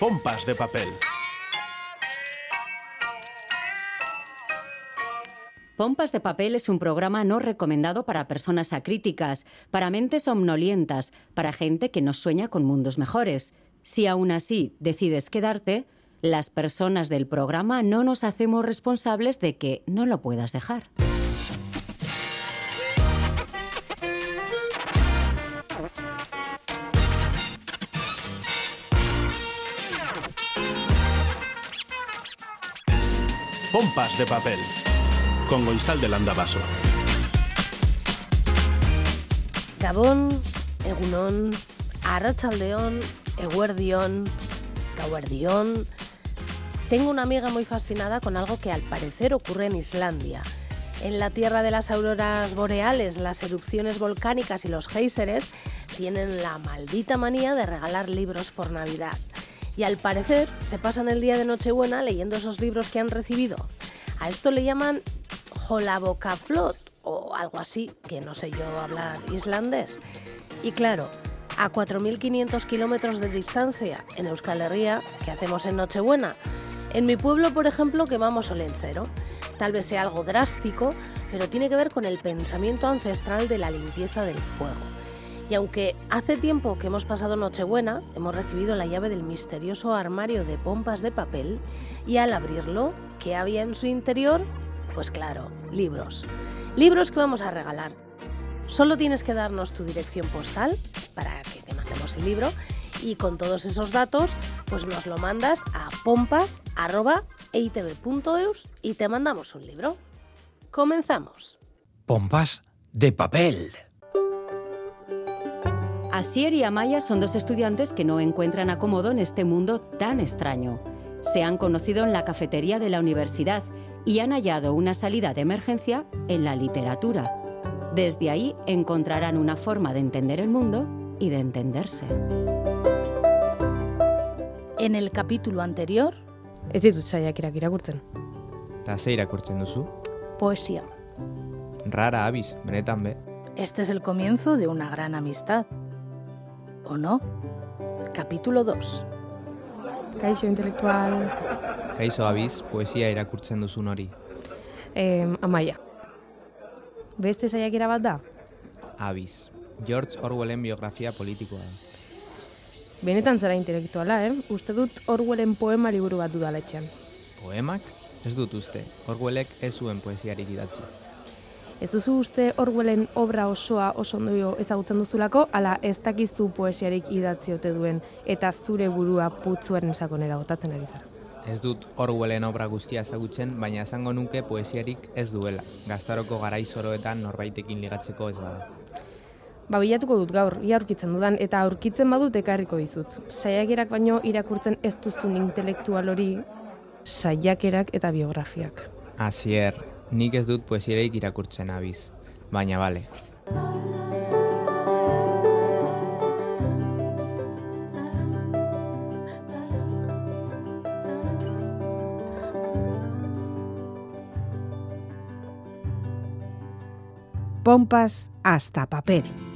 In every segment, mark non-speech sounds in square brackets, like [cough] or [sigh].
Pompas de papel. Pompas de Papel es un programa no recomendado para personas acríticas, para mentes omnolientas, para gente que no sueña con mundos mejores. Si aún así decides quedarte, las personas del programa no nos hacemos responsables de que no lo puedas dejar. Pompas de papel. Con Goizal de Landabaso. Gabón, Egunon, Arrachaldeón, Eguerdión, Gauerdión. Tengo una amiga muy fascinada con algo que al parecer ocurre en Islandia. En la tierra de las auroras boreales, las erupciones volcánicas y los géiseres tienen la maldita manía de regalar libros por Navidad. Y al parecer se pasan el día de Nochebuena leyendo esos libros que han recibido. A esto le llaman Holabokaflot o algo así, que no sé yo hablar islandés. Y claro, a 4.500 kilómetros de distancia en Euskal Herria, ¿qué hacemos en Nochebuena? En mi pueblo, por ejemplo, quemamos olencero. Tal vez sea algo drástico, pero tiene que ver con el pensamiento ancestral de la limpieza del fuego. Y aunque hace tiempo que hemos pasado Nochebuena, hemos recibido la llave del misterioso armario de pompas de papel y al abrirlo, ¿qué había en su interior? Pues claro, libros. Libros que vamos a regalar. Solo tienes que darnos tu dirección postal para que te mandemos el libro y con todos esos datos pues nos lo mandas a pompas.eitv.eus y te mandamos un libro. Comenzamos. Pompas de papel. Asier y Amaya son dos estudiantes que no encuentran acomodo en este mundo tan extraño. Se han conocido en la cafetería de la universidad y han hallado una salida de emergencia en la literatura. Desde ahí encontrarán una forma de entender el mundo y de entenderse. En el capítulo anterior, Ez ditut saiakirak irakurtzen. Eta ze irakurtzen duzu? poesía. Rara abiz, benetan be. Este es el comienzo de una gran amistad. ¿O no? Capítulo 2. Kaixo intelektual... Kaixo abiz, poesia irakurtzen duzun hori. Eh, amaia. Beste saiakera bat da? Abiz. George Orwellen biografia politikoa da. Benetan zara intelektuala, eh? Uste dut Orwellen poema liburu bat dudala etxean. Poemak? Ez dut uste. Orwellek ez zuen poesiarik idatzi. Ez duzu uste Orwellen obra osoa oso ondo ezagutzen duzulako, ala ez dakiztu poesiarik idatzi ote duen eta zure burua putzuaren sakonera botatzen ari zara. Ez dut Orwellen obra guztia ezagutzen, baina esango nuke poesiarik ez duela. Gaztaroko garai zoroetan norbaitekin ligatzeko ez bada. Ba, bilatuko dut gaur, ia aurkitzen dudan, eta aurkitzen badut ekarriko dizut. Saiakerak baino irakurtzen ez duzun intelektual hori, saiakerak eta biografiak. Asier, nik ez dut poesiarik irakurtzen abiz. Baina bale. Pompas hasta papel.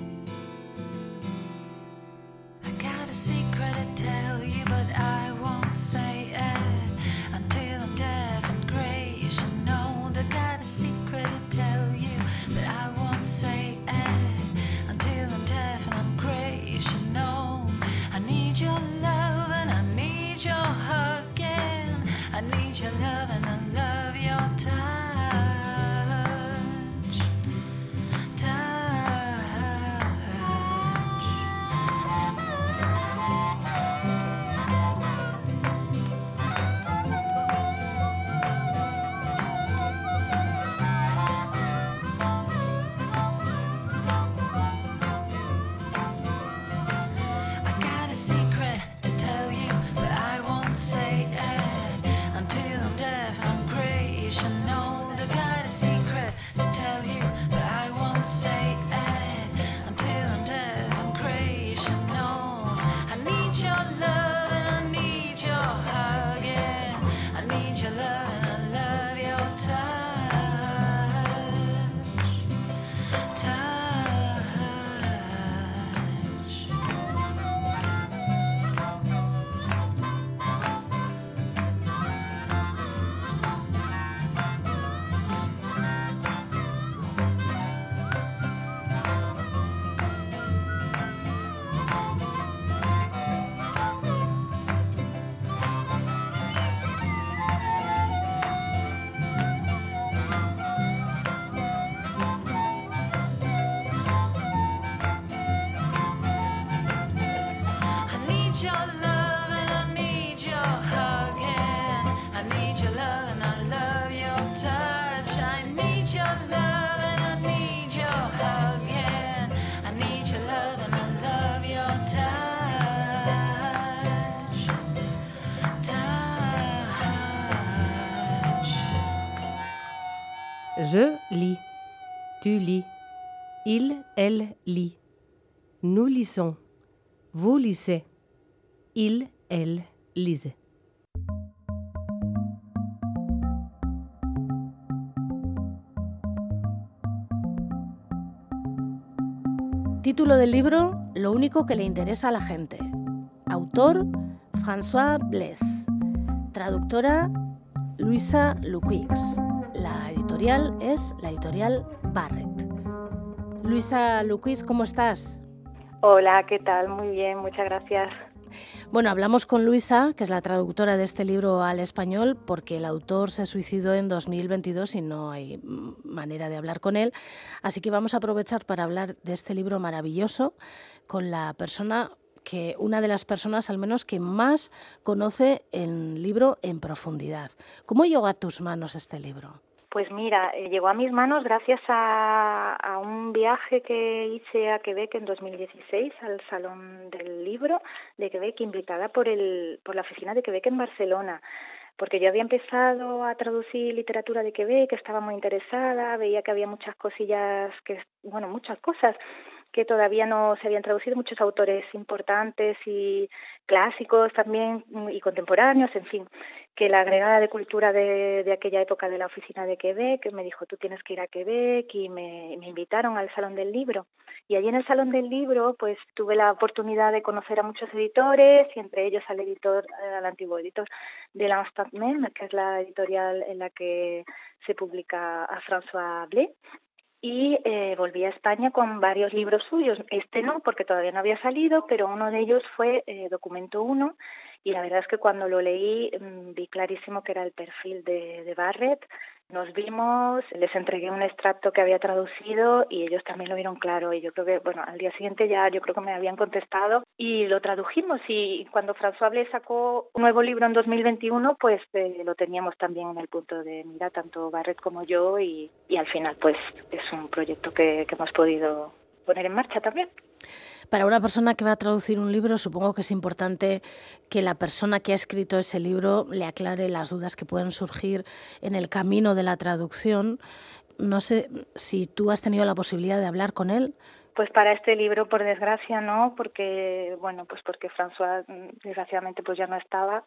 Tu lis. Il, elle lit. Nous lisons. Vous lisez. Il, elle lise. Título del libro Lo único que le interesa a la gente. Autor François Blaise. Traductora Luisa Luquix. La editorial es la editorial Barrett. Luisa Luquix, ¿cómo estás? Hola, ¿qué tal? Muy bien, muchas gracias. Bueno, hablamos con Luisa, que es la traductora de este libro al español, porque el autor se suicidó en 2022 y no hay manera de hablar con él. Así que vamos a aprovechar para hablar de este libro maravilloso con la persona que, una de las personas al menos que más conoce el libro en profundidad. ¿Cómo llegó a tus manos este libro? Pues mira, eh, llegó a mis manos gracias a, un viaje que hice a Quebec en 2016 al Salón del Libro de Quebec, invitada por, el, por la oficina de Quebec en Barcelona. Porque yo había empezado a traducir literatura de Quebec, estaba muy interesada, veía que había muchas cosillas, que bueno, muchas cosas que todavía no se habían traducido muchos autores importantes y clásicos también y contemporáneos, en fin, que la agregada de cultura de, de aquella época de la oficina de Quebec me dijo tú tienes que ir a Quebec y me, me invitaron al Salón del Libro. Y allí en el Salón del Libro pues tuve la oportunidad de conocer a muchos editores y entre ellos al editor, al antiguo editor de l'Instant Même, que es la editorial en la que se publica a François Blé y eh, volví a España con varios libros suyos. Este no, porque todavía no había salido, pero uno de ellos fue eh, Documento 1 y la verdad es que cuando lo leí mmm, vi clarísimo que era el perfil de, de Barrett. Nos vimos, les entregué un extracto que había traducido y ellos también lo vieron claro y yo creo que, bueno, al día siguiente ya yo creo que me habían contestado y lo tradujimos y cuando François Blé sacó un nuevo libro en 2021 pues eh, lo teníamos también en el punto de mira, tanto Barrett como yo y, y al final pues es un proyecto que, que hemos podido poner en marcha también. Para una persona que va a traducir un libro, supongo que es importante que la persona que ha escrito ese libro le aclare las dudas que pueden surgir en el camino de la traducción. No sé si tú has tenido la posibilidad de hablar con él. Pues para este libro, por desgracia, no, porque bueno, pues porque François desgraciadamente pues ya no estaba,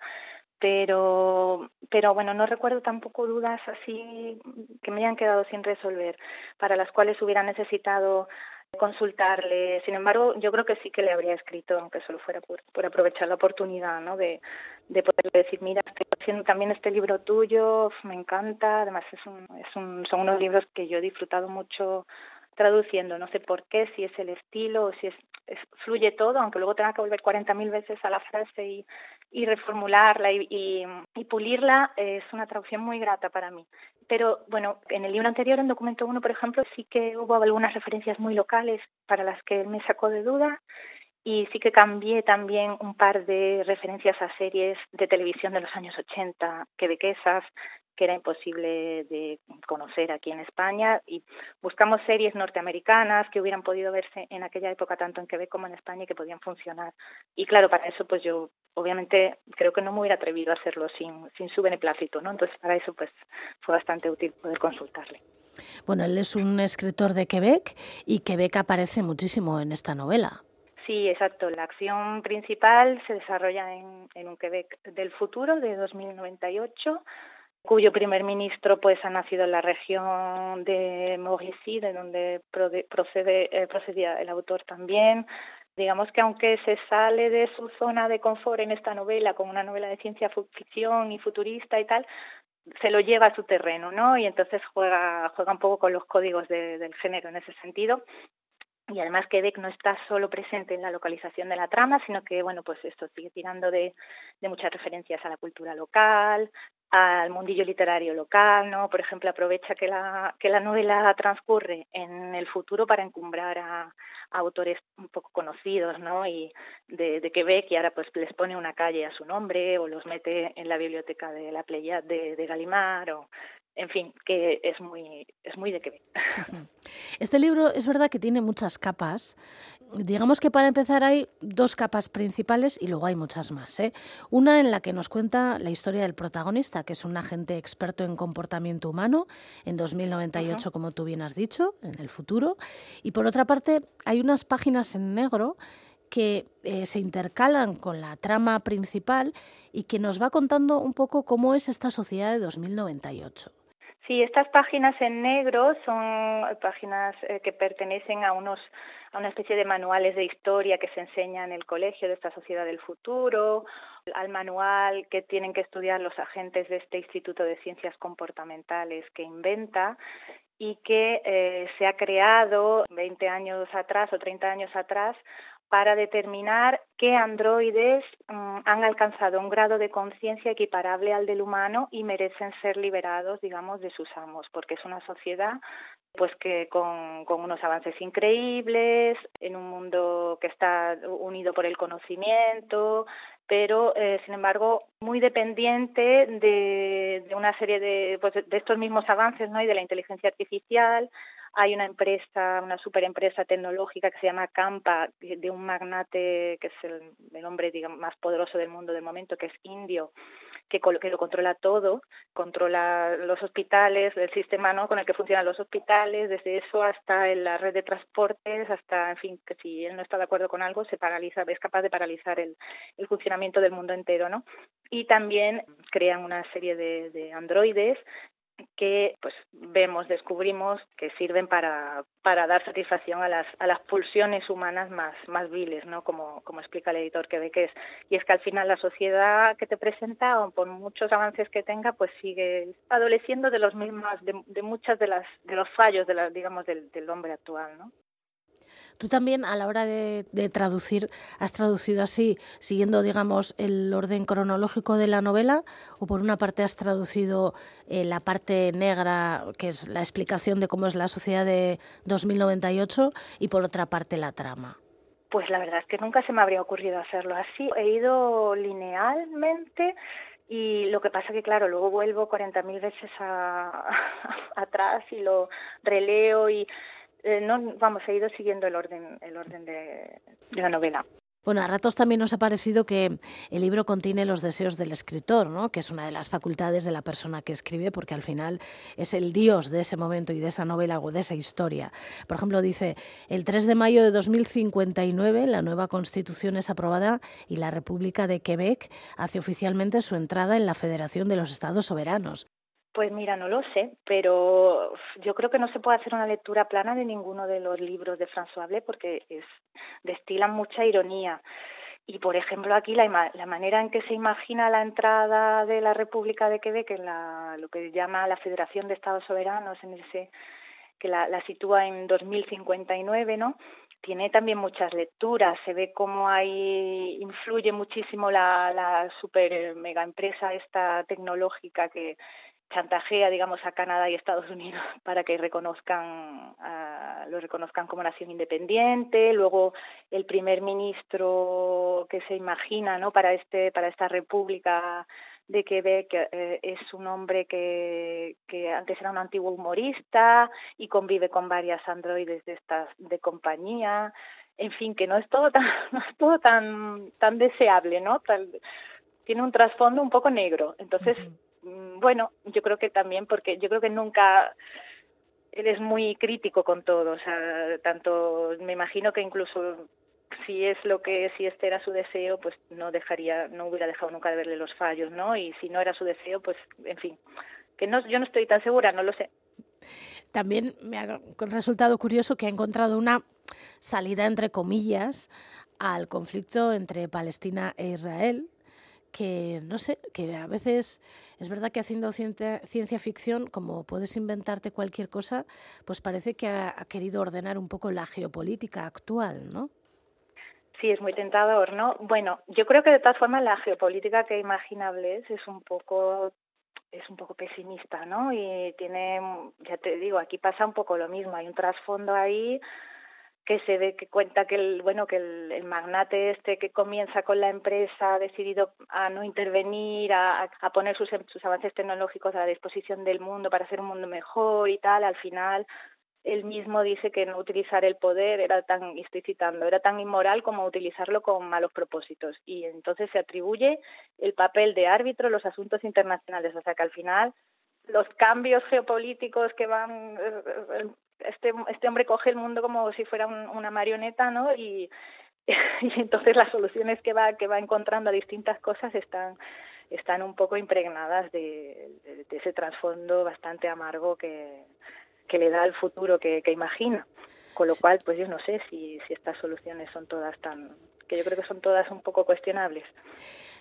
pero pero bueno no recuerdo tampoco dudas así que me hayan quedado sin resolver para las cuales hubiera necesitado consultarle. Sin embargo, yo creo que sí que le habría escrito, aunque solo fuera por, aprovechar la oportunidad, ¿no? De, de poderle decir, mira, estoy haciendo también este libro tuyo, me encanta. Además, es un, es un, son unos libros que yo he disfrutado mucho traduciendo. No sé por qué, si es el estilo o si es fluye todo, aunque luego tenga que volver 40.000 veces a la frase y, y reformularla y, y, pulirla, es una traducción muy grata para mí. Pero bueno, en el libro anterior, en documento 1, por ejemplo, sí que hubo algunas referencias muy locales para las que me sacó de duda y sí que cambié también un par de referencias a series de televisión de los años 80 quebequesas que era imposible de conocer aquí en España y buscamos series norteamericanas que hubieran podido verse en aquella época tanto en Quebec como en España y que podían funcionar. Y claro, para eso pues yo obviamente creo que no me hubiera atrevido a hacerlo sin, sin su beneplácito, ¿no? Entonces para eso pues fue bastante útil poder consultarle. Bueno, él es un escritor de Quebec y Quebec aparece muchísimo en esta novela. Sí, exacto. La acción principal se desarrolla en, en un Quebec del futuro de 2098 cuyo primer ministro pues ha nacido en la región de Mauricie, de donde procede, eh, procedía el autor también. Digamos que aunque se sale de su zona de confort en esta novela, como una novela de ciencia ficción y futurista y tal, se lo lleva a su terreno, ¿no? Y entonces juega, juega un poco con los códigos de, del género en ese sentido y además Quebec no está solo presente en la localización de la trama, sino que bueno, pues esto sigue tirando de, muchas referencias a la cultura local, al mundillo literario local, ¿no? Por ejemplo, aprovecha que la, que la novela transcurre en el futuro para encumbrar a, autores un poco conocidos, ¿no? Y de, de, Quebec y ahora pues les pone una calle a su nombre o los mete en la biblioteca de la Playa de, de Galimar o en fin, que es muy, es muy de Quebec. Este libro es verdad que tiene muchas capas digamos que para empezar hay dos capas principales y luego hay muchas más. ¿eh? Una en la que nos cuenta la historia del protagonista, que es un agente experto en comportamiento humano en 2098, como tú bien has dicho, en el futuro. Y por otra parte, hay unas páginas en negro que eh, se intercalan con la trama principal y que nos va contando un poco cómo es esta sociedad de 2098. Sí, estas páginas en negro son páginas eh, que pertenecen a unos a una especie de manuales de historia que se enseña en el colegio de esta sociedad del futuro, al manual que tienen que estudiar los agentes de este Instituto de Ciencias Comportamentales que inventa y que eh, se ha creado 20 años atrás o 30 años atrás para determinar qué androides mm, han alcanzado un grado de conciencia equiparable al del humano y merecen ser liberados, digamos, de sus amos, porque es una sociedad pues que con, unos avances increíbles, en un mundo que está unido por el conocimiento, pero eh, sin embargo muy dependiente de, de una serie de, pues, de estos mismos avances ¿no? y de la inteligencia artificial, hay una empresa, una superempresa tecnológica que se llama Campa, de un magnate que es el, el hombre más poderoso del mundo del momento, que es indio, que, que lo controla todo, controla los hospitales, el sistema ¿no? con el que funcionan los hospitales, desde eso hasta en la red de transportes, hasta, en fin, que si él no está de acuerdo con algo, se paraliza, es capaz de paralizar el, el funcionamiento del mundo entero, ¿no? Y también crean una serie de, de androides que pues vemos, descubrimos que sirven para, para dar satisfacción a las, a las pulsiones humanas más, más viles, ¿no? Como, como explica el editor que ve que es. Y es que al final la sociedad que te presenta, por muchos avances que tenga, pues sigue adoleciendo de los mismos, de, de muchas de las, de los fallos de la, digamos, del, del hombre actual, ¿no? Tú también a la hora de, traducir, has traducido así, siguiendo, digamos, el orden cronológico de la novela, o por una parte has traducido eh, la parte negra, que es la explicación de cómo es la sociedad de 2098, y por otra parte la trama. Pues la verdad es que nunca se me habría ocurrido hacerlo así. He ido linealmente y lo que pasa que, claro, luego vuelvo 40.000 veces a, [laughs] atrás y lo releo y eh, no, vamos, he ido siguiendo el orden, el orden de, de la novela. Bueno, a ratos también nos ha parecido que el libro contiene los deseos del escritor, ¿no? que es una de las facultades de la persona que escribe, porque al final es el dios de ese momento y de esa novela o de esa historia. Por ejemplo, dice, el 3 de mayo de 2059 la nueva constitución es aprobada y la República de Quebec hace oficialmente su entrada en la Federación de los Estados Soberanos. Pues mira, no lo sé, pero yo creo que no se puede hacer una lectura plana de ninguno de los libros de François Blé porque es, destilan mucha ironía. Y, por ejemplo, aquí la, manera en que se imagina la entrada de la República de Quebec en la, lo que llama la Federación de Estados Soberanos, en ese que la, sitúa en 2059, ¿no? tiene también muchas lecturas. Se ve cómo ahí influye muchísimo la, la super mega empresa esta tecnológica que chantajea, digamos, a Canadá y Estados Unidos [laughs] para que reconozcan, uh, lo reconozcan como nación independiente. Luego, el primer ministro que se imagina, ¿no? Para este, para esta república de Quebec eh, es un hombre que, que antes era un antiguo humorista y convive con varias androides de estas de compañía. En fin, que no es todo tan, [laughs] no es todo tan, tan deseable, ¿no? Tiene un trasfondo un poco negro. Entonces, bueno, yo creo que también porque yo creo que nunca eres muy crítico con todo, o sea, tanto me imagino que incluso si es lo que si este era su deseo, pues no dejaría no hubiera dejado nunca de verle los fallos, ¿no? Y si no era su deseo, pues en fin, que no yo no estoy tan segura, no lo sé. También me ha resultado curioso que ha encontrado una salida entre comillas al conflicto entre Palestina e Israel, que no sé, que a veces es verdad que haciendo ciencia, ficción, como puedes inventarte cualquier cosa, pues parece que ha, ha querido ordenar un poco la geopolítica actual, ¿no? Sí, es muy tentador, ¿no? Bueno, yo creo que de todas formas la geopolítica que imaginable es, es un poco es un poco pesimista, ¿no? Y tiene, ya te digo, aquí pasa un poco lo mismo, hay un trasfondo ahí que se ve que cuenta que el bueno que el, magnate este que comienza con la empresa ha decidido a no intervenir a, a poner sus, sus avances tecnológicos a la disposición del mundo para hacer un mundo mejor y tal al final él mismo dice que no utilizar el poder era tan, estoy citando, era tan inmoral como utilizarlo con malos propósitos. Y entonces se atribuye el papel de árbitro en los asuntos internacionales. O sea que al final los cambios geopolíticos que van eh, este este hombre coge el mundo como si fuera un, una marioneta no y, [laughs] y entonces las soluciones que va que va encontrando a distintas cosas están están un poco impregnadas de, de, de ese trasfondo bastante amargo que, que le da el futuro que, que imagina. Con lo cual pues yo no sé si, si estas soluciones son todas tan que yo creo que son todas un poco cuestionables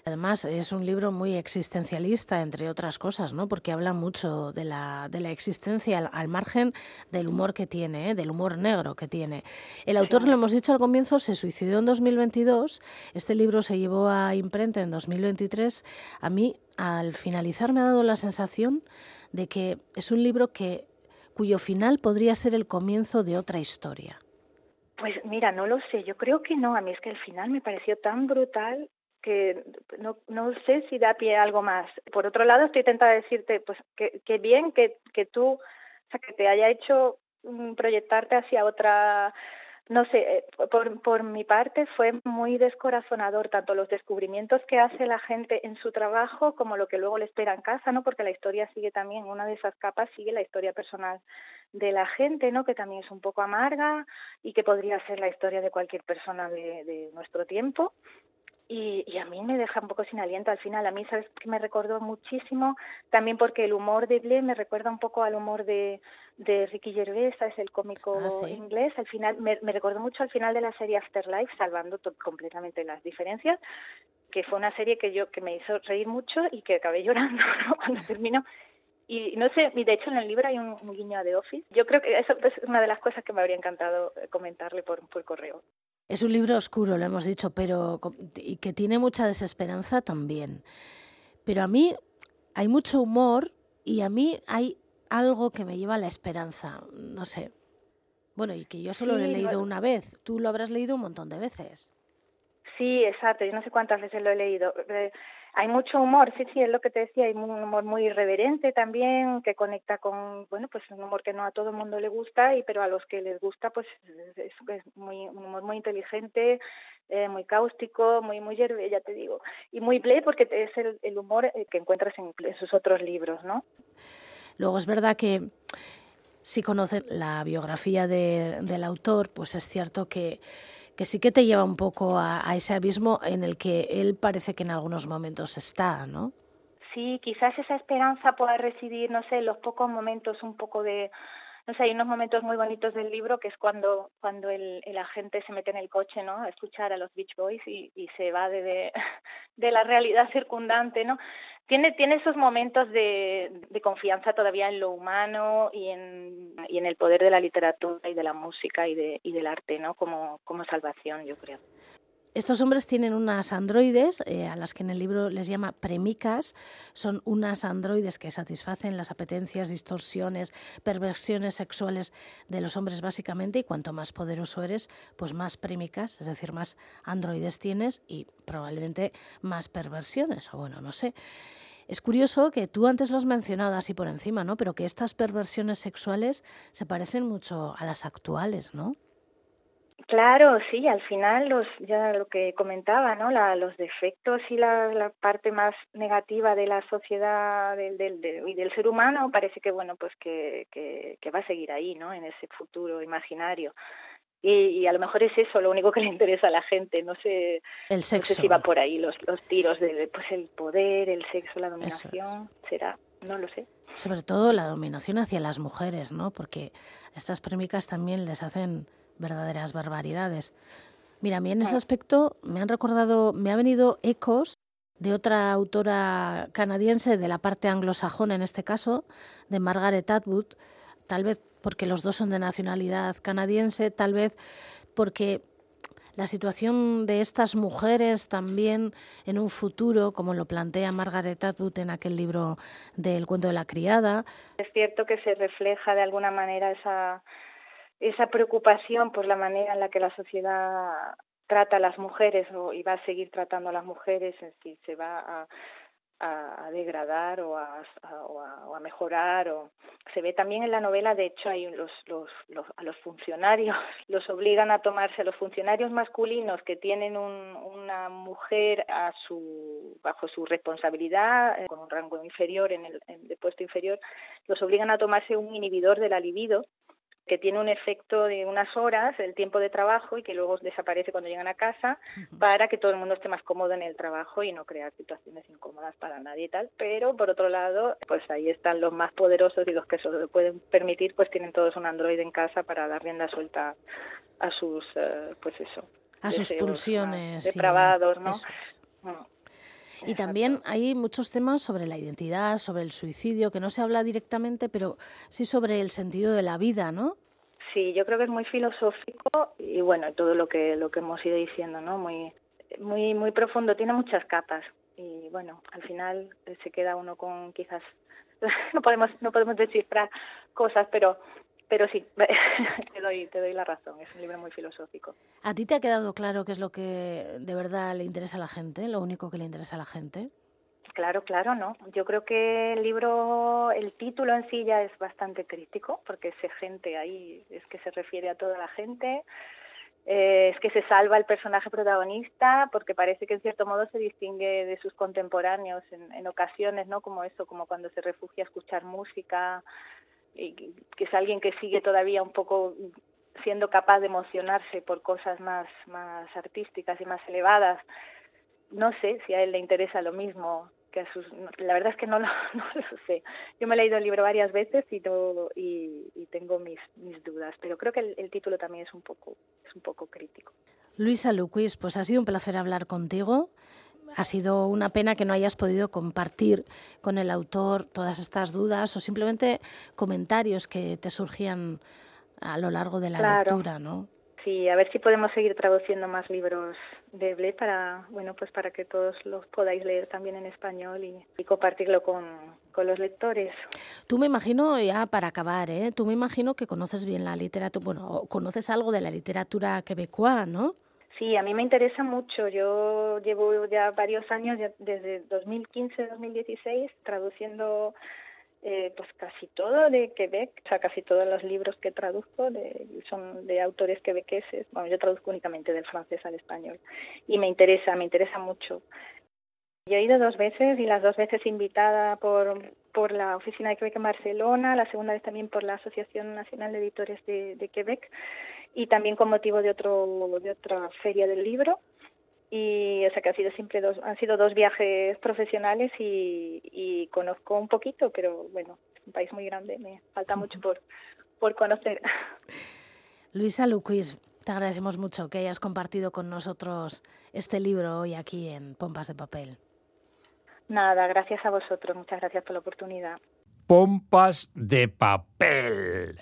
Además, es un libro muy existencialista, entre otras cosas, ¿no? Porque habla mucho de la, de la existencia al, margen del humor que tiene, ¿eh? del humor negro que tiene. El autor, lo hemos dicho al comienzo, se suicidó en 2022. Este libro se llevó a imprenta en 2023. A mí, al finalizar, me ha dado la sensación de que es un libro que cuyo final podría ser el comienzo de otra historia. Pues mira, no lo sé, yo creo que no, a mí es que el final me pareció tan brutal que no, no sé si da pie a algo más. Por otro lado, estoy tentada a decirte, pues que, que bien que, que tú, o sea, que te haya hecho proyectarte hacia otra, no sé, eh, por, por mi parte fue muy descorazonador tanto los descubrimientos que hace la gente en su trabajo como lo que luego le espera en casa, ¿no? Porque la historia sigue también, una de esas capas sigue la historia personal de la gente, ¿no? Que también es un poco amarga y que podría ser la historia de cualquier persona de, de nuestro tiempo y, y a mí me deja un poco sin aliento al final. A mí, ¿sabes que Me recordó muchísimo, también porque el humor de Blair me recuerda un poco al humor de, de Ricky Gervais, es el cómico Ah, sí. inglés. Al final, me, me recordó mucho al final de la serie Afterlife, salvando completamente las diferencias, que fue una serie que yo que me hizo reír mucho y que acabé [laughs] llorando ¿no? cuando terminó. Y no sé, y de hecho en el libro hay un, un guiño a The Office. Yo creo que eso es una de las cosas que me habría encantado eh, comentarle por, por correo. Es un libro oscuro, lo hemos dicho, pero y que tiene mucha desesperanza también. Pero a mí hay mucho humor y a mí hay algo que me lleva a la esperanza, no sé. Bueno, y que yo solo lo he leído bueno. una vez, tú lo habrás leído un montón de veces. Sí, exacto. Yo no sé cuántas veces lo he leído. Hay mucho humor, sí, sí, es lo que te decía. Hay un humor muy irreverente también, que conecta con, bueno, pues un humor que no a todo el mundo le gusta, y pero a los que les gusta, pues es, muy, un humor muy inteligente, eh, muy cáustico, muy, muy yerbe, ya te digo. Y muy play porque es el, el humor eh, que encuentras en, sus otros libros, ¿no? Luego es verdad que si conoces la biografía de, del autor, pues es cierto que, que sí que te lleva un poco a, ese abismo en el que él parece que en algunos momentos está, ¿no? Sí, quizás esa esperanza pueda residir, no sé, en los pocos momentos un poco de, no sé, hay unos momentos muy bonitos del libro que es cuando cuando el, el agente se mete en el coche, ¿no? A escuchar a los Beach Boys y, y se va de, de, [laughs] de la realidad circundante, ¿no? Tiene, tiene esos momentos de, de confianza todavía en lo humano y en, y en el poder de la literatura y de la música y, de, y del arte, ¿no? Como, como salvación, yo creo. Estos hombres tienen unas androides, eh, a las que en el libro les llama premicas. Son unas androides que satisfacen las apetencias, distorsiones, perversiones sexuales de los hombres básicamente. Y cuanto más poderoso eres, pues más premicas, es decir, más androides tienes y probablemente más perversiones. O bueno, no sé. Es curioso que tú antes lo has mencionado así por encima, ¿no? Pero que estas perversiones sexuales se parecen mucho a las actuales, ¿no? Claro, sí, al final los ya lo que comentaba, ¿no? La, los defectos y la, la parte más negativa de la sociedad del, del, del, y del ser humano parece que bueno, pues que, que, que va a seguir ahí, ¿no? En ese futuro imaginario. Y, y a lo mejor es eso lo único que [laughs] le interesa a la gente, no sé, El no sé sexo. si va por ahí los, los tiros de pues el poder, el sexo, la es. dominación, será, no lo sé. Sobre todo la dominación hacia las mujeres, ¿no? Porque estas prémicas también les hacen verdaderas barbaridades. Mira, a mí en ese aspecto me han recordado, me ha venido ecos de otra autora canadiense de la parte anglosajona en este caso, de Margaret Atwood, tal vez porque los dos son de nacionalidad canadiense, tal vez porque la situación de estas mujeres también en un futuro, como lo plantea Margaret Atwood en aquel libro del cuento de la criada, Es cierto que se refleja de alguna manera esa esa preocupación por la manera en la que la sociedad trata a las mujeres o, y va a seguir tratando a las mujeres, si se va a, a, degradar o a, o a- o a mejorar. O... Se ve también en la novela, de hecho, hay los, los, los- a los funcionarios, [laughs] los obligan a tomarse, a los funcionarios masculinos que tienen un- una mujer a su, bajo su responsabilidad, eh, con un rango inferior, en el en- puesto inferior, los obligan a tomarse un inhibidor de la libido que tiene un efecto de unas horas, el tiempo de trabajo, y que luego desaparece cuando llegan a casa, para que todo el mundo esté más cómodo en el trabajo y no crear situaciones incómodas para nadie y tal. Pero, por otro lado, pues ahí están los más poderosos y los que se lo pueden permitir, pues tienen todos un Android en casa para dar rienda suelta a sus, eh, pues eso. A sus pulsiones. Depravados, ¿no? es. Y también hay muchos temas sobre la identidad, sobre el suicidio, que no se habla directamente, pero sí sobre el sentido de la vida, ¿no? Sí, yo creo que es muy filosófico y bueno, todo lo que lo que hemos ido diciendo, ¿no? Muy muy muy profundo, tiene muchas capas y bueno, al final eh, se queda uno con quizás [laughs] no podemos no podemos descifrar cosas, pero pero sí, [laughs] te doy te doy la razón, es un libro muy filosófico. ¿A ti te ha quedado claro qué es lo que de verdad le interesa a la gente, lo único que le interesa a la gente? Claro, claro, no. Yo creo que el libro, el título en sí ya es bastante crítico, porque ese gente ahí es que se refiere a toda la gente. Eh, es que se salva el personaje protagonista porque parece que en cierto modo se distingue de sus contemporáneos en, en ocasiones, ¿no? Como eso, como cuando se refugia a escuchar música, que- es alguien que sigue todavía un poco siendo capaz de emocionarse por cosas más, más artísticas y más elevadas. No sé si a él le interesa lo mismo que a sus la verdad es que no lo, [laughs] no lo sé. Yo me he leído el libro varias veces y no- y, tengo mis mis dudas pero creo que el, el título también es un poco es un poco crítico. Luisa Luquis, pues ha sido un placer hablar contigo. Ha sido una pena que no hayas podido compartir con el autor todas estas dudas o simplemente comentarios que te surgían a lo largo de la Claro. lectura, ¿no? sí a ver si podemos seguir traduciendo más libros de Ble para bueno pues para que todos los podáis leer también en español y, y compartirlo con, con los lectores Tú me imagino, ya para acabar, ¿eh? Tú me imagino que conoces bien la literatura, bueno, o conoces algo de la literatura quebecoa, ¿no? Sí, a mí me interesa mucho. Yo llevo ya varios años, ya desde 2015-2016, traduciendo eh, pues casi todo de Quebec, o sea, casi todos los libros que traduzco de, son de autores quebequeses. Bueno, yo traduzco únicamente del francés al español y me interesa, me interesa mucho. Yo he ido dos veces y las dos veces invitada por, por la Oficina de Quebec en Barcelona, la segunda vez también por la Asociación Nacional de Editores de, de Quebec y también con motivo de otro de otra feria del libro. Y o sea que ha sido siempre dos han sido dos viajes profesionales y, y conozco un poquito pero bueno es un país muy grande me falta mucho por por conocer. Luisa Luquis, te agradecemos mucho que hayas compartido con nosotros este libro hoy aquí en Pompas de Papel. nada gracias a vosotros. Muchas gracias por la oportunidad. Pompas de papel.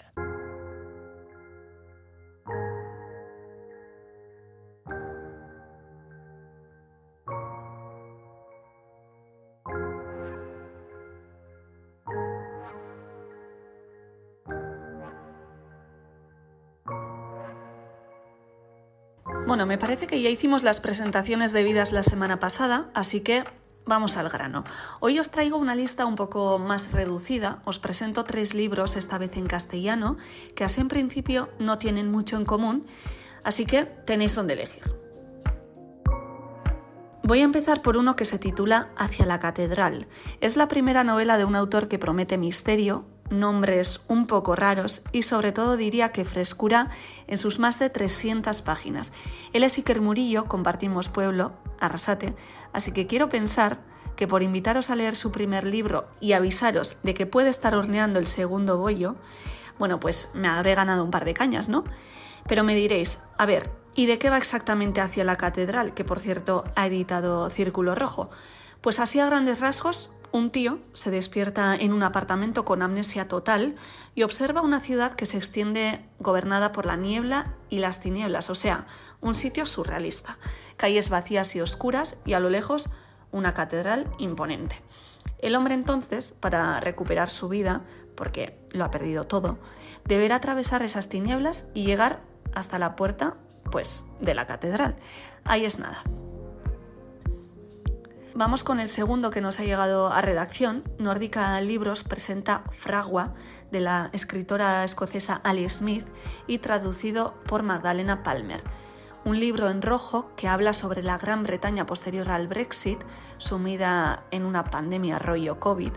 Bueno, me parece que ya hicimos las presentaciones debidas la semana pasada, así que vamos al grano. Hoy os traigo una lista un poco más reducida. Os presento tres libros, esta vez en castellano, que así en principio no tienen mucho en común, así que tenéis donde elegir. Voy a empezar por uno que se titula Hacia la Catedral. Es la primera novela de un autor que promete misterio, nombres un poco raros y sobre todo diría que frescura en sus más de 300 páginas. Él es Iker Murillo, compartimos pueblo, Arrasate, así que quiero pensar que por invitaros a leer su primer libro y avisaros de que puede estar horneando el segundo bollo, bueno, pues me habré ganado un par de cañas, ¿no? Pero me diréis, a ver, ¿y de qué va exactamente hacia la catedral, que por cierto ha editado Círculo Rojo? Pues así a grandes rasgos, un tío se despierta en un apartamento con amnesia total y observa una ciudad que se extiende gobernada por la niebla y las tinieblas, o sea, un sitio surrealista. Calles vacías y oscuras y a lo lejos una catedral imponente. El hombre entonces, para recuperar su vida, porque lo ha perdido todo, deberá atravesar esas tinieblas y llegar hasta la puerta, pues, de la catedral. Ahí es nada. Vamos con el segundo que nos ha llegado a redacción. Nórdica Libros presenta Fragua de la escritora escocesa Ali Smith y traducido por Magdalena Palmer. Un libro en rojo que habla sobre la Gran Bretaña posterior al Brexit, sumida en una pandemia rollo COVID,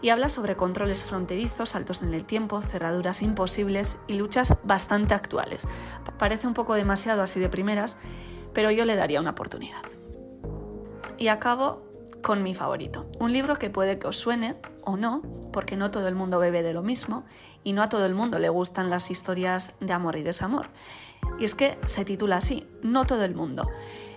y habla sobre controles fronterizos, saltos en el tiempo, cerraduras imposibles y luchas bastante actuales. Parece un poco demasiado así de primeras, pero yo le daría una oportunidad. Y acabo con mi favorito, un libro que puede que os suene o no, porque no todo el mundo bebe de lo mismo y no a todo el mundo le gustan las historias de amor y desamor. Y es que se titula así, No todo el mundo.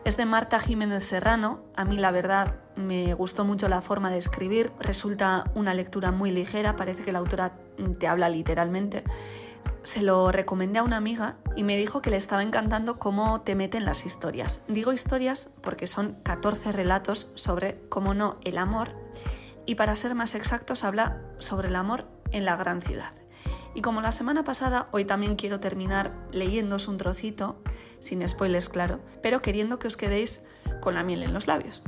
Es de Marta Jiménez Serrano. A mí la verdad me gustó mucho la forma de escribir. Resulta una lectura muy ligera, parece que la autora te habla literalmente. Se lo recomendé a una amiga y me dijo que le estaba encantando cómo te meten las historias. Digo historias porque son 14 relatos sobre, cómo no, el amor. Y para ser más exactos, habla sobre el amor en la gran ciudad. Y como la semana pasada, hoy también quiero terminar leyéndoos un trocito, sin spoilers claro, pero queriendo que os quedéis con la miel en los labios.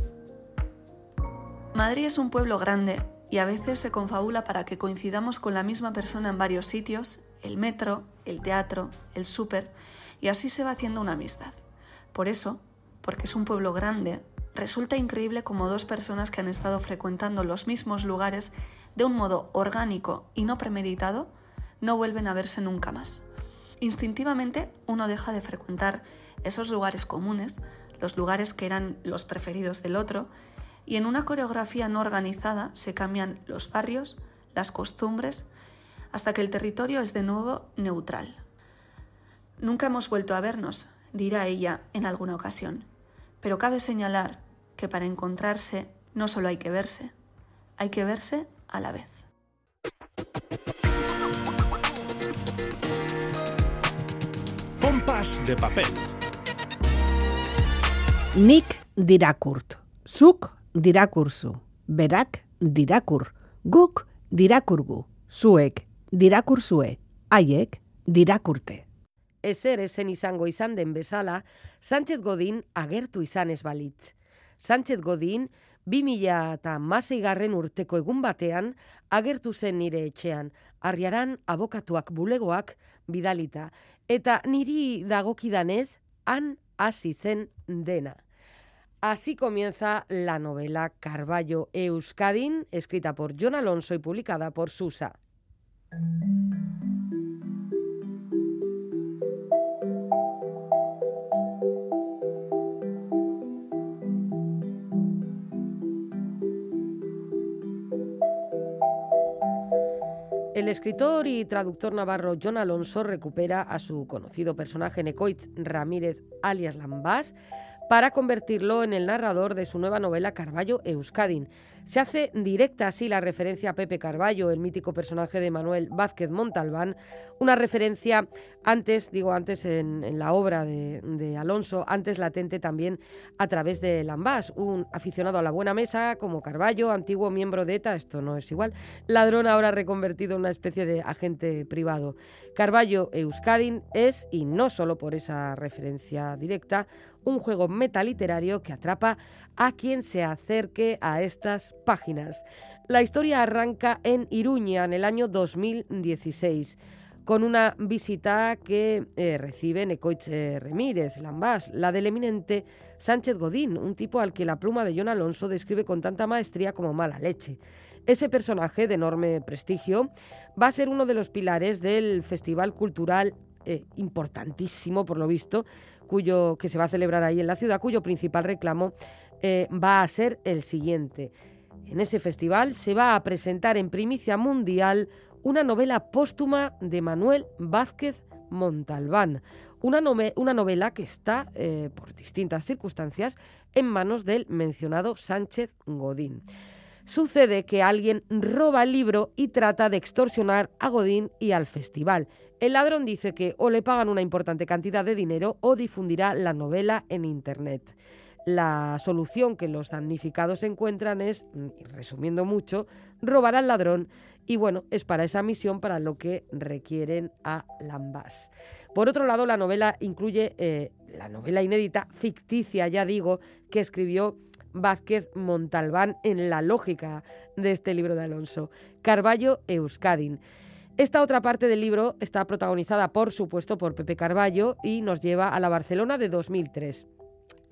Madrid es un pueblo grande y a veces se confabula para que coincidamos con la misma persona en varios sitios, el metro, el teatro, el súper, y así se va haciendo una amistad. Por eso, porque es un pueblo grande, resulta increíble como dos personas que han estado frecuentando los mismos lugares de un modo orgánico y no premeditado, no vuelven a verse nunca más. Instintivamente uno deja de frecuentar esos lugares comunes, los lugares que eran los preferidos del otro, y en una coreografía no organizada se cambian los barrios, las costumbres, hasta que el territorio es de nuevo neutral. Nunca hemos vuelto a vernos, dirá ella en alguna ocasión, pero cabe señalar que para encontrarse no solo hay que verse, hay que verse a la vez. Pompas de papel. Nik dirakurt. Zuk dirakurzu. Berak dirakur. Guk dirakurgu. Zuek dirakurzue. Haiek dirakurte. Ezer esen izango izan den bezala, Sánchez Godin agertu izan ez balitz. Sánchez Godin, 2000 eta garren urteko egun batean, agertu zen nire etxean, arriaran abokatuak bulegoak bidalita, eta niri dagokidanez, han hasi zen dena. Así comienza la novela Carballo Euskadin, escrita por John Alonso y publicada por Susa. El escritor y traductor navarro John Alonso recupera a su conocido personaje Necoitz Ramírez alias Lambás para convertirlo en el narrador de su nueva novela Carballo Euskadin. Se hace directa así la referencia a Pepe Carballo, el mítico personaje de Manuel Vázquez Montalbán, una referencia antes, digo antes en, la obra de, de, Alonso, antes latente también a través de Lambás, un aficionado a la buena mesa como Carballo, antiguo miembro de ETA, esto no es igual, ladrón ahora reconvertido en una especie de agente privado. Carballo Euskadin es, y no solo por esa referencia directa, un juego metaliterario que atrapa a quien se acerque a estas páginas. La historia arranca en Iruña en el año 2016 con una visita que eh, recibe Necoitz eh, Remírez Lambás, la del eminente Sánchez Godín, un tipo al que la pluma de John Alonso describe con tanta maestría como mala leche. Ese personaje de enorme prestigio va a ser uno de los pilares del festival cultural eh, importantísimo, por lo visto, cuyo, que se va a celebrar ahí en la ciudad, cuyo principal reclamo eh, va a ser el siguiente. En ese festival se va a presentar en primicia mundial una novela póstuma de Manuel Vázquez Montalbán, una, novela que está, eh, por distintas circunstancias, en manos del mencionado Sánchez Godín. Sucede que alguien roba el libro y trata de extorsionar a Godín y al festival. El ladrón dice que o le pagan una importante cantidad de dinero o difundirá la novela en Internet. La solución que los damnificados encuentran es, resumiendo mucho, robar al ladrón y bueno, es para esa misión para lo que requieren a Lambas. Por otro lado, la novela incluye eh, la novela inédita, ficticia ya digo, que escribió Vázquez Montalbán en la lógica de este libro de Alonso, Carballo Euskadin. Esta otra parte del libro está protagonizada, por supuesto, por Pepe Carballo y nos lleva a la Barcelona de 2003.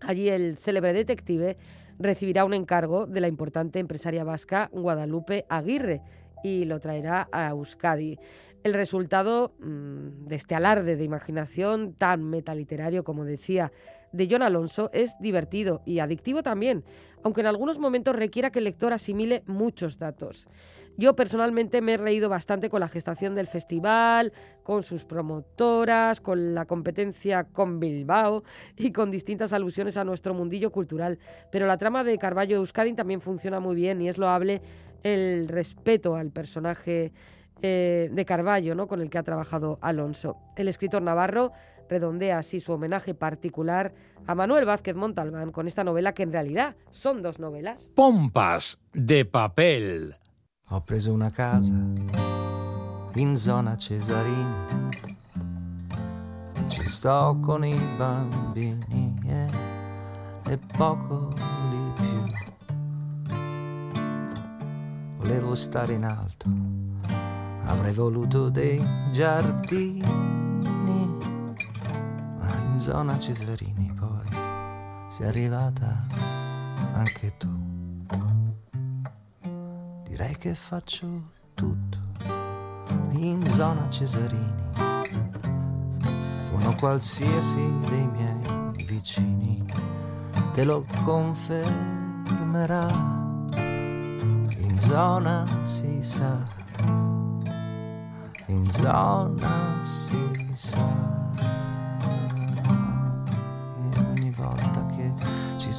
Allí el célebre detective recibirá un encargo de la importante empresaria vasca Guadalupe Aguirre y lo traerá a Euskadi. El resultado mmm, de este alarde de imaginación tan metaliterario, como decía, de John Alonso es divertido y adictivo también, aunque en algunos momentos requiera que el lector asimile muchos datos. Yo personalmente me he reído bastante con la gestación del festival, con sus promotoras, con la competencia con Bilbao y con distintas alusiones a nuestro mundillo cultural. Pero la trama de Carballo Euskadin también funciona muy bien y es loable el respeto al personaje eh, de Carballo, ¿no? con el que ha trabajado Alonso. El escritor navarro redondea así su homenaje particular a Manuel Vázquez Montalbán con esta novela que en realidad son dos novelas. Pompas de papel. Ho preso una casa in zona Cesarini, ci sto con i bambini eh, e poco di più. Volevo stare in alto, avrei voluto dei giardini, in zona Cesarini poi sei arrivata anche tu. Direi che faccio tutto in zona Cesarini. Uno qualsiasi dei miei vicini te lo confermerà. In zona si sa, in zona si sa.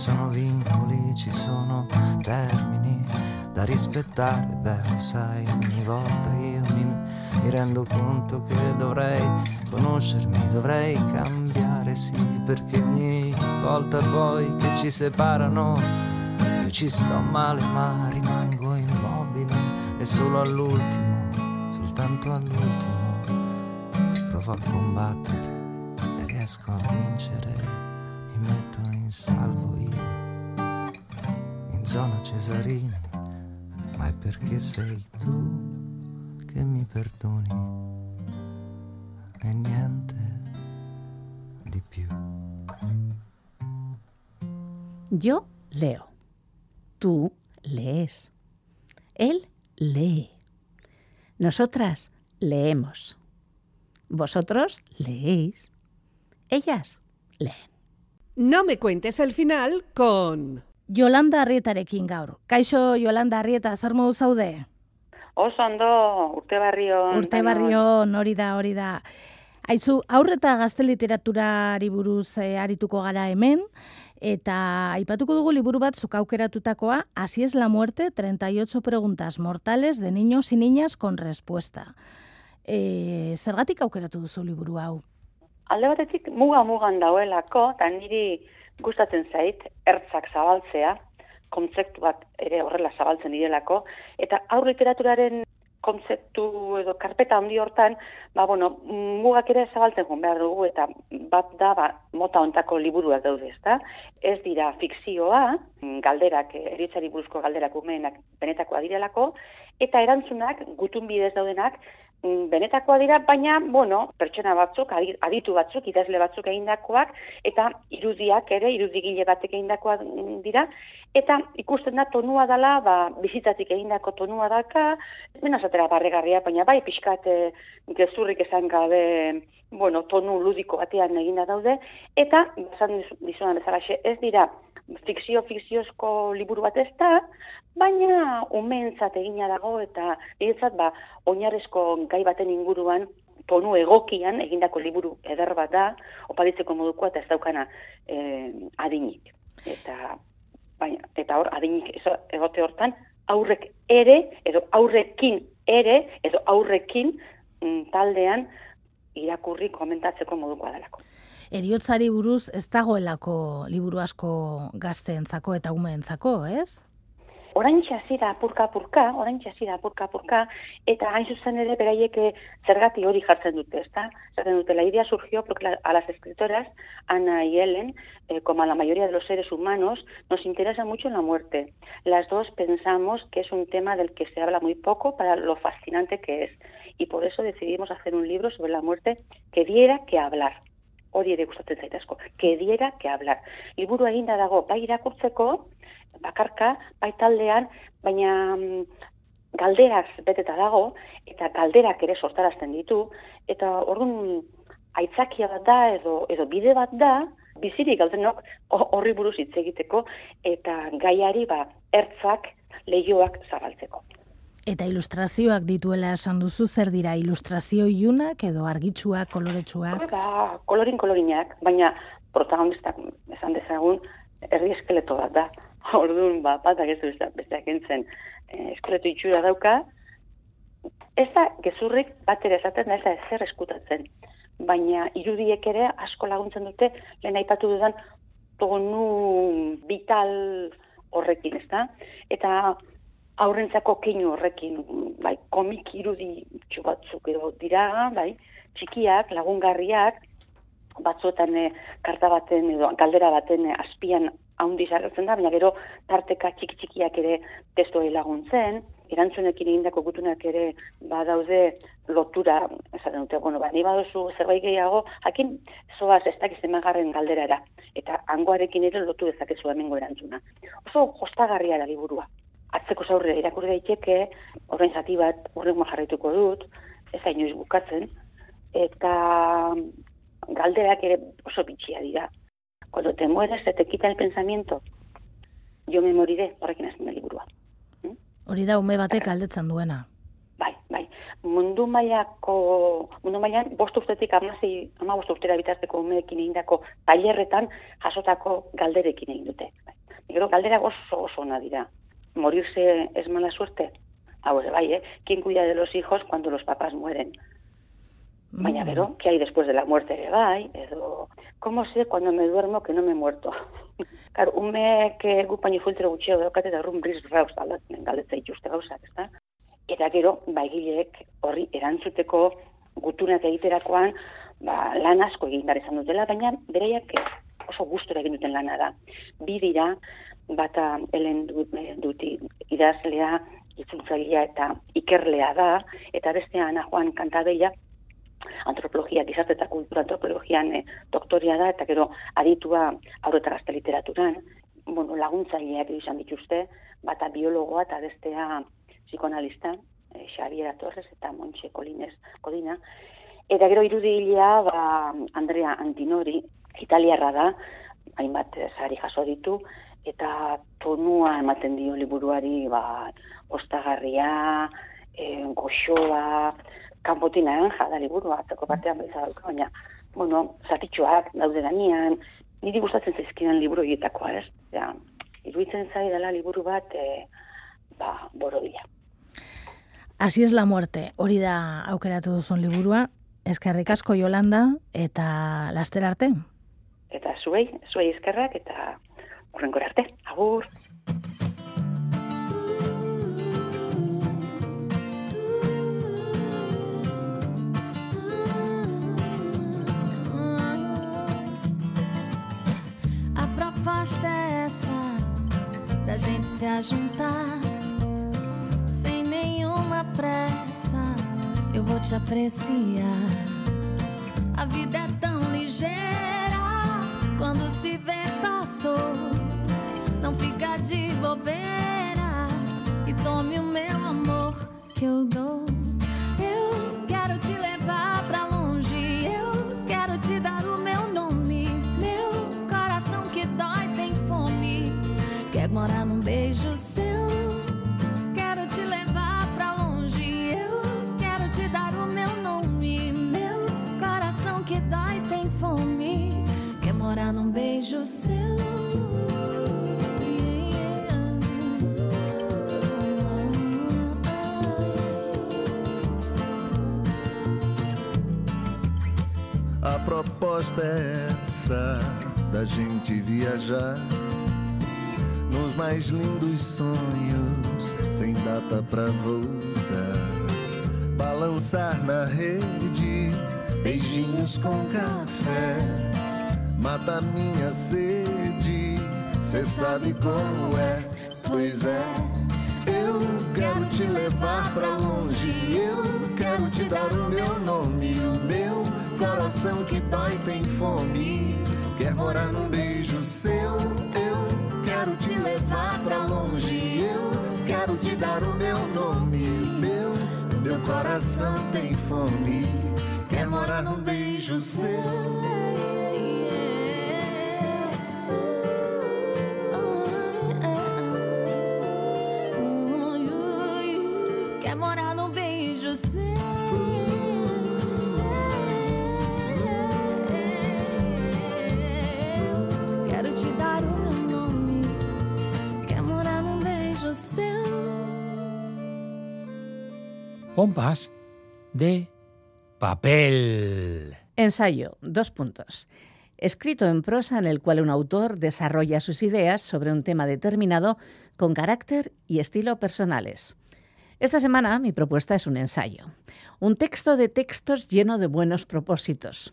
Sono vincoli, ci sono termini da rispettare, beh lo sai, ogni volta io mi, mi rendo conto che dovrei conoscermi, dovrei cambiare, sì, perché ogni volta poi che ci separano io ci sto male ma rimango immobile e solo all'ultimo, soltanto all'ultimo, provo a combattere e riesco a vincere, mi metto in salvo in zona Cesarini ma è perché sei tu che mi perdoni e niente di più. Yo leo. Tú lees. Él lee. Nosotras leemos. Vosotros leéis. Ellas leen. No me cuentes el final con... Yolanda Arrietarekin gaur. Kaixo Yolanda Arrieta, zer modu zaude? Oso ondo, urte barrion. Urte barrion, hori da, hori da. Aizu, aurreta gazte literaturari buruz eh, arituko gara hemen, eta aipatuko dugu liburu bat zuk aukeratutakoa, Así es la muerte, 38 preguntas mortales de niños y niñas con respuesta. E, zergatik aukeratu duzu liburu hau? Alde batetik muga-mugan dauelako, eta niri gustatzen zait, ertzak zabaltzea, kontzeptuak ere horrela zabaltzen direlako, eta aur literaturaren kontzeptu edo karpeta handi hortan, ba, bueno, mugak ere zabaltzen joan behar dugu, eta bat da, ba, mota ontako liburuak daude, ezta? Ez dira fikzioa, galderak, eritzari buruzko galderak umeenak benetakoa direlako, eta erantzunak, gutun bidez daudenak, benetakoa dira, baina, bueno, pertsona batzuk, aditu batzuk, idazle batzuk egindakoak, eta irudiak ere, irudigile batek egindakoa dira, eta ikusten da tonua dela, ba, bizitatik egindako tonua daka, bena zatera barregarria, baina bai pixkat e, gezurrik esan gabe, bueno, tonu ludiko batean eginda daude, eta, esan dizunan bezala, ez dira, fikzio-fikziozko liburu bat ez da, baina umeentzat egina dago eta egitzat ba, oinarezko gai baten inguruan tonu egokian egindako liburu eder bat da, oparitzeko modukoa eta ez daukana eh, adinik. Eta, baina, eta hor, adinik egote hortan, aurrek ere, edo aurrekin ere, edo aurrekin mm, taldean irakurri komentatzeko modukoa delako eriotzari buruz ez dagoelako liburu asko gazteentzako eta umeentzako, ez? oraintxe hasi da apurka apurka, oraintxe hasi da apurka apurka, eta hain zuzen ere beraiek zergati hori jartzen dute, ezta? Zaten dute, la idea surgió porque a las escritoras, Ana y Ellen, eh, como a la mayoría de los seres humanos, nos interesa mucho la muerte. Las dos pensamos que es un tema del que se habla muy poco para lo fascinante que es. Y por eso decidimos hacer un libro sobre la muerte que diera que hablar. Hori ere gustatzen zait asko, que diera que hablar. Liburu eginda dago, bai irakurtzeko, bakarka, bai taldean, baina mm, galderaz beteta dago, eta galderak ere sortarazten ditu, eta orduan aitzakia bat da, edo, edo bide bat da, bizirik galdenok ho- horri buruz hitz egiteko, eta gaiari ba, ertzak, lehioak zabaltzeko. Eta ilustrazioak dituela esan duzu, zer dira ilustrazio ilunak edo argitsuak, koloretsuak? Ba, kolorin kolorinak, baina protagonistak esan dezagun erdi eskeleto bat da. [laughs] Orduan, ba, batak ez du beste- besteak entzen eh, eskeleto itxura dauka, ez da gezurrik bat ere esaten ez da ezer eskutatzen. Baina irudiek ere asko laguntzen dute, lehen aipatu dudan tonu vital horrekin, ez da? Eta aurrentzako keinu horrekin, bai, komik irudi batzuk edo dira, bai, txikiak, lagungarriak, batzuetan eh, karta baten edo galdera baten eh, azpian haundi agertzen da, baina gero tarteka txiki txikiak ere testoei laguntzen, erantzunekin egindako gutunak ere badaude lotura, esaten dute, bueno, ba, ni baduzu zerbait gehiago, jakin zoaz ez dakiz emagarren galderara, eta hangoarekin ere lotu dezakezu hemengo erantzuna. Oso jostagarria da liburua. Atzeko zaurre irakurri daiteke, orain zati bat urrengo jarraituko dut, ez da inoiz bukatzen, eta galderak ere oso bitxia dira. Cuando te mueres, se te quita el pensamiento. Yo me moriré, horrekin hasten da liburua. Hori da ume batek galdetzen duena. Bai, bai. Mundu mailako, mundu mailan bost urtetik amazei, ama bost urtera bitarteko umeekin egindako tailerretan jasotako galderekin egin dute. Bai. Gero galderak oso oso ona dira. Morirse es mala suerte. Hau ere bai, eh? ¿Quién cuida de los hijos cuando los papás mueren? Baina gero, ¿qué hay después de la muerte ere bai? Edo, ¿cómo sé cuando me duermo que no me he muerto? [laughs] Claro, umeek eh, gu paini filtro gutxio daukate eta run briz rauz aldatzen galdetza ituzte gauzak, ezta? Eta gero, baigileek horri erantzuteko gutunak egiterakoan, ba, lan asko egin behar izan dutela, baina beraiek oso gustora egin duten lana da. Bi dira, bata helen dut, duti. Idazlea, itzultzailea eta ikerlea da, eta bestea Ana Juan Kantadeia, antropologia, gizarte eta kultura antropologian eh, doktoria da, eta gero aditua aurreta gazte literaturan, bueno, laguntzaileak izan dituzte, bata biologoa eta bestea psikoanalista, eh, Xaviera Torres eta Montxe Colines Codina, eta gero irudilea, ba, Andrea Antinori, italiarra da, hainbat eh, sari jaso ditu, eta tonua ematen dio liburuari, ba, ostagarria, eh, goxoa, kanpotin naranja da liburua, atzeko batean bezala dauka, baina, bueno, zatitxoak daude gainean, niri gustatzen zaizkidan liburu horietakoa, ez? Ja, iruditzen zai dela liburu bat, e, ba, borodia. Así es la muerte. Hori da aukeratu duzun liburua. Eskerrik asko Yolanda eta laster arte. Eta zuei, zuei eskerrak, eta urrengo arte. Agur! A proposta é essa da gente se ajuntar sem nenhuma pressa. Eu vou te apreciar. A vida é tão ligeira quando se vê passou. Não fica de bobeira e tome o meu amor que eu dou. Proposta é essa da gente viajar nos mais lindos sonhos data pra voltar. Balançar na rede, beijinhos com café. Mata minha sede, cê sabe como é, pois é. Eu quero te levar pra longe, eu quero te dar o meu nome, coração que dói tem fome, quer morar num beijo seu. Eu quero te levar pra longe, eu quero te dar o meu nome, meu, meu coração tem fome, quer morar num beijo seu. Pompas de papel. Ensayo, dos puntos. Escrito en prosa en el cual un autor desarrolla sus ideas sobre un tema determinado con carácter y estilo personales. Esta semana mi propuesta es un ensayo, un texto de textos lleno de buenos propósitos,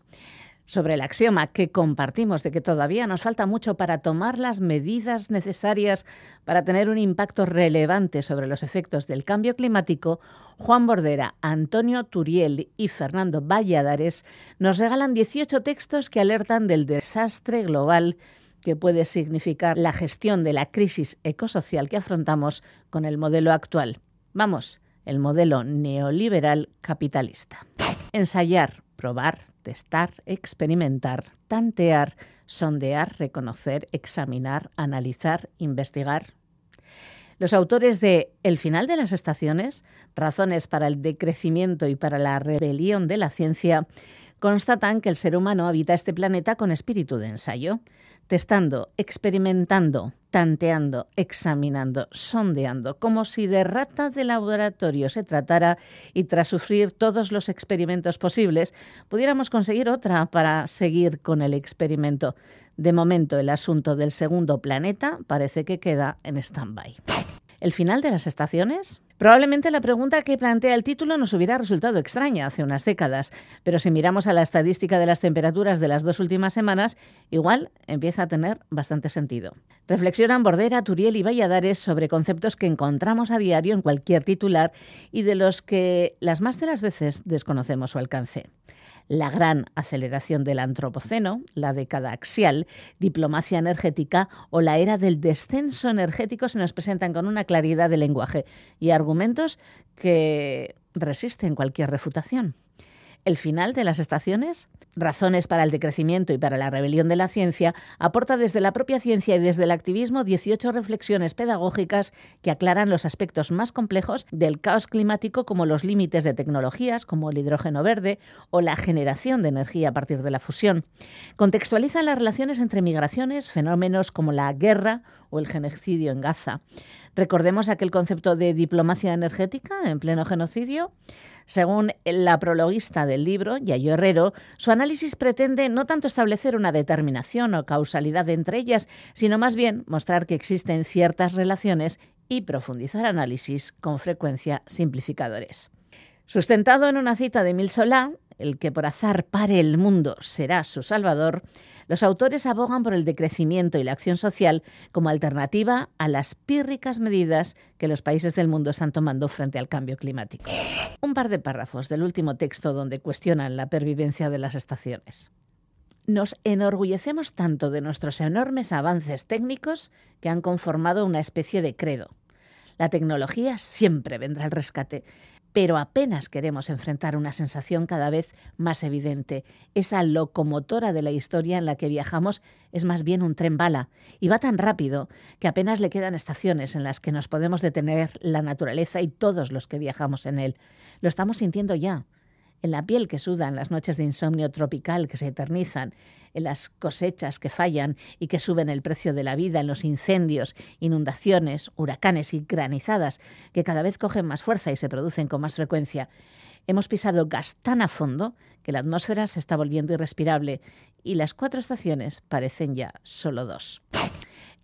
sobre el axioma que compartimos de que todavía nos falta mucho para tomar las medidas necesarias para tener un impacto relevante sobre los efectos del cambio climático, Juan Bordera, Antonio Turiel y Fernando Valladares nos regalan 18 textos que alertan del desastre global que puede significar la gestión de la crisis ecosocial que afrontamos con el modelo actual. Vamos, el modelo neoliberal capitalista. Ensayar, probar, testar, experimentar, tantear, sondear, reconocer, examinar, analizar, investigar. Los autores de El final de las estaciones, Razones para el decrecimiento y para la rebelión de la ciencia, constatan que el ser humano habita este planeta con espíritu de ensayo, testando, experimentando, tanteando, examinando, sondeando, como si de rata de laboratorio se tratara y tras sufrir todos los experimentos posibles, pudiéramos conseguir otra para seguir con el experimento. De momento, el asunto del segundo planeta parece que queda en stand-by. ¿El final de las estaciones? Probablemente la pregunta que plantea el título nos hubiera resultado extraña hace unas décadas, pero si miramos a la estadística de las temperaturas de las dos últimas semanas, igual empieza a tener bastante sentido. Reflexionan Bordera, Turiel y Valladares sobre conceptos que encontramos a diario en cualquier titular y de los que las más de las veces desconocemos su alcance la gran aceleración del antropoceno, la década axial, diplomacia energética o la era del descenso energético se nos presentan con una claridad de lenguaje y argumentos que resisten cualquier refutación. El final de las estaciones, Razones para el decrecimiento y para la rebelión de la ciencia, aporta desde la propia ciencia y desde el activismo 18 reflexiones pedagógicas que aclaran los aspectos más complejos del caos climático como los límites de tecnologías como el hidrógeno verde o la generación de energía a partir de la fusión. Contextualizan las relaciones entre migraciones, fenómenos como la guerra o el genocidio en Gaza. Recordemos aquel concepto de diplomacia energética en pleno genocidio. Según la prologuista del libro, Yayo Herrero, su análisis pretende no tanto establecer una determinación o causalidad entre ellas, sino más bien mostrar que existen ciertas relaciones y profundizar análisis con frecuencia simplificadores. Sustentado en una cita de Mil Solá, el que por azar pare el mundo será su salvador, los autores abogan por el decrecimiento y la acción social como alternativa a las pírricas medidas que los países del mundo están tomando frente al cambio climático. Un par de párrafos del último texto donde cuestionan la pervivencia de las estaciones. Nos enorgullecemos tanto de nuestros enormes avances técnicos que han conformado una especie de credo. La tecnología siempre vendrá al rescate, pero apenas queremos enfrentar una sensación cada vez más evidente. Esa locomotora de la historia en la que viajamos es más bien un tren bala y va tan rápido que apenas le quedan estaciones en las que nos podemos detener la naturaleza y todos los que viajamos en él. Lo estamos sintiendo ya en la piel que suda en las noches de insomnio tropical que se eternizan, en las cosechas que fallan y que suben el precio de la vida, en los incendios, inundaciones, huracanes y granizadas que cada vez cogen más fuerza y se producen con más frecuencia. Hemos pisado gas tan a fondo que la atmósfera se está volviendo irrespirable y las cuatro estaciones parecen ya solo dos.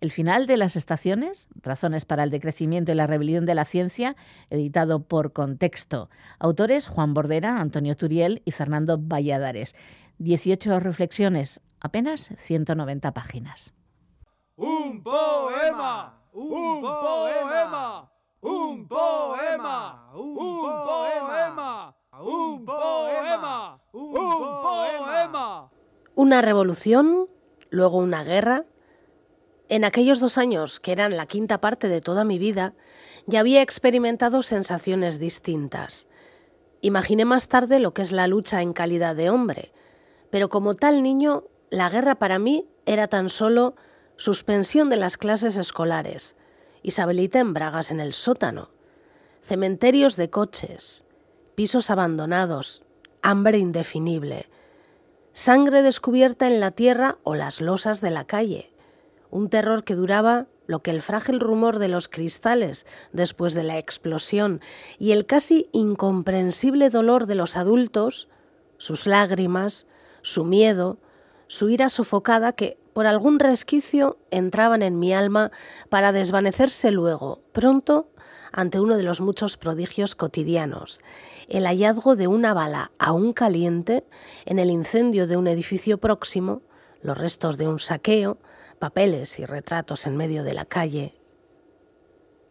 El final de las estaciones, razones para el decrecimiento y la rebelión de la ciencia, editado por Contexto. Autores Juan Bordera, Antonio Turiel y Fernando Valladares. 18 reflexiones, apenas 190 páginas. Un poema, un poema, un poema, un poema, un poema, un poema. Una revolución, luego una guerra. En aquellos dos años, que eran la quinta parte de toda mi vida, ya había experimentado sensaciones distintas. Imaginé más tarde lo que es la lucha en calidad de hombre, pero como tal niño, la guerra para mí era tan solo suspensión de las clases escolares, Isabelita en bragas en el sótano, cementerios de coches, pisos abandonados, hambre indefinible, sangre descubierta en la tierra o las losas de la calle, un terror que duraba lo que el frágil rumor de los cristales después de la explosión y el casi incomprensible dolor de los adultos, sus lágrimas, su miedo, su ira sofocada que, por algún resquicio, entraban en mi alma para desvanecerse luego, pronto, ante uno de los muchos prodigios cotidianos, el hallazgo de una bala aún caliente en el incendio de un edificio próximo, los restos de un saqueo, papeles y retratos en medio de la calle.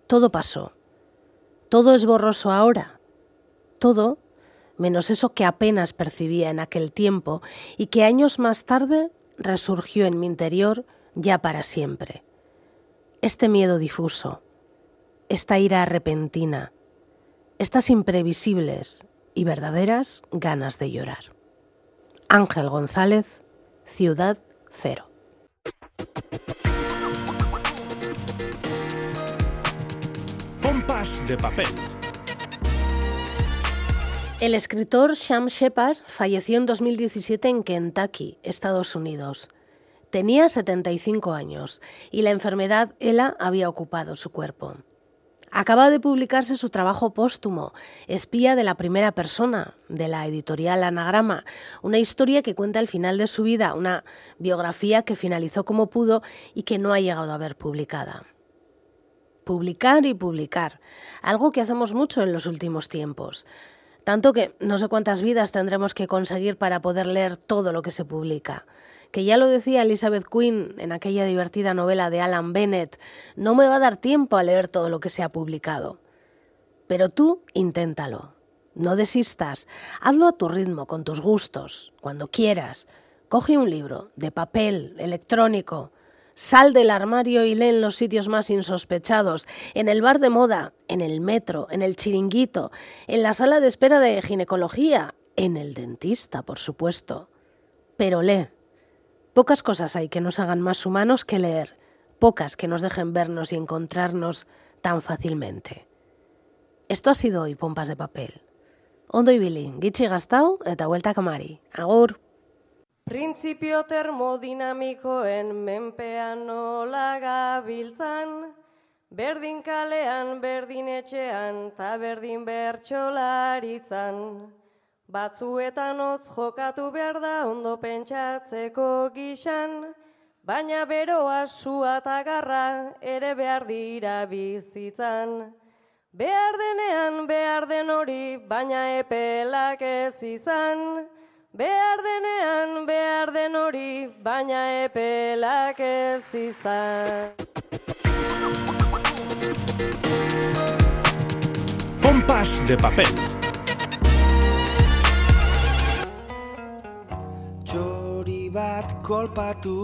Todo pasó. Todo es borroso ahora. Todo menos eso que apenas percibía en aquel tiempo y que años más tarde resurgió en mi interior ya para siempre. Este miedo difuso, esta ira repentina, estas imprevisibles y verdaderas ganas de llorar. Ángel González, Ciudad Cero. Pompas de papel. El escritor Sham Shepard falleció en 2017 en Kentucky, Estados Unidos. Tenía 75 años y la enfermedad ELA había ocupado su cuerpo. Acaba de publicarse su trabajo póstumo, Espía de la Primera Persona, de la editorial Anagrama, una historia que cuenta el final de su vida, una biografía que finalizó como pudo y que no ha llegado a ver publicada. Publicar y publicar, algo que hacemos mucho en los últimos tiempos. Tanto que no sé cuántas vidas tendremos que conseguir para poder leer todo lo que se publica. Que ya lo decía Elizabeth Quinn en aquella divertida novela de Alan Bennett, no me va a dar tiempo a leer todo lo que se ha publicado. Pero tú inténtalo. No desistas. Hazlo a tu ritmo, con tus gustos, cuando quieras. Coge un libro, de papel, electrónico. Sal del armario y lee en los sitios más insospechados, en el bar de moda, en el metro, en el chiringuito, en la sala de espera de ginecología, en el dentista, por supuesto. Pero lee. Pocas cosas hay que nos hagan más humanos que leer, pocas que nos dejen vernos y encontrarnos tan fácilmente. Esto ha sido hoy Pompas de Papel. Ondo ibili, gitxi gaztau eta vuelta kamari. Agur! Printzipio termodinamikoen menpean nola gabiltzan, berdin kalean, berdin etxean, ta berdin bertxolaritzan. Batzuetan hotz jokatu behar da ondo pentsatzeko gixan, baina beroa sua eta garra ere behar dira bizitzan. Behar denean behar den hori, baina epelak ez izan. Behar denean behar den hori, baina epelak ez izan. Pompas de papel. Bat kolpatu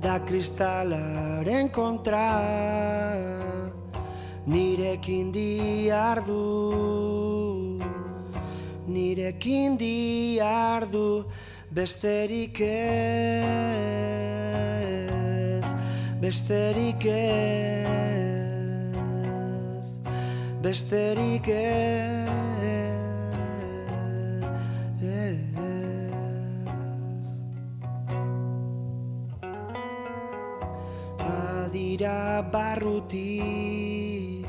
Da kristalaren kontra. Nirekin diardu Nirekin diardu Besterik ez Besterik ez Besterik ez dira barrutik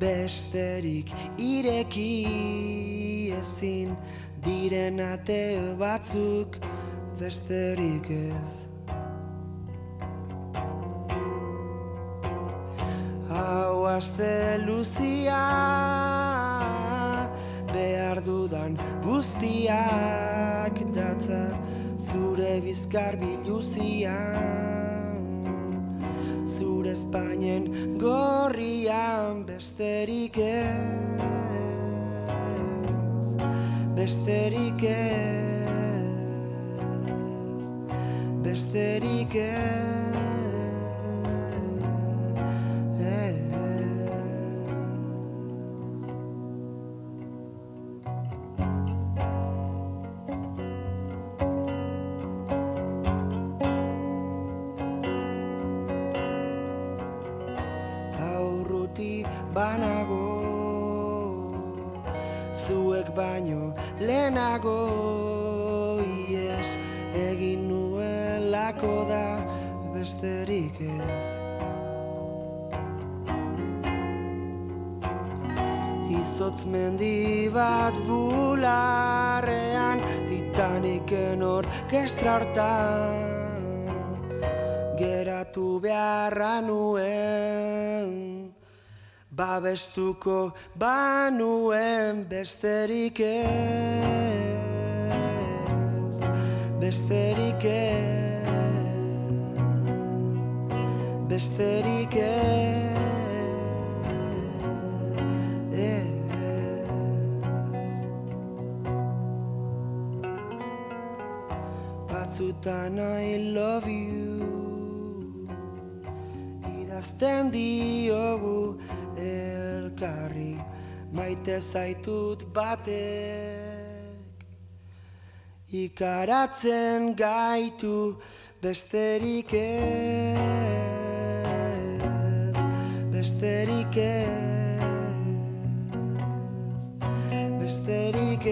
besterik ireki ezin diren ate batzuk besterik ez. Hau aste luzia behar dudan guztiak datza zure bizkar biluzian zure Espainen gorrian besterik ez besterik ez besterik aurruti Izotz mendi bat bularrean Titaniken orkestra hortan Geratu beharra nuen. Babestuko banuen besterik ez Besterik ez Besterik ez Batzutan I love you. Idazten diogu elkarri Maite zaitut batek. Ikaratzen gaitu besterik ez Besterik ez Besterik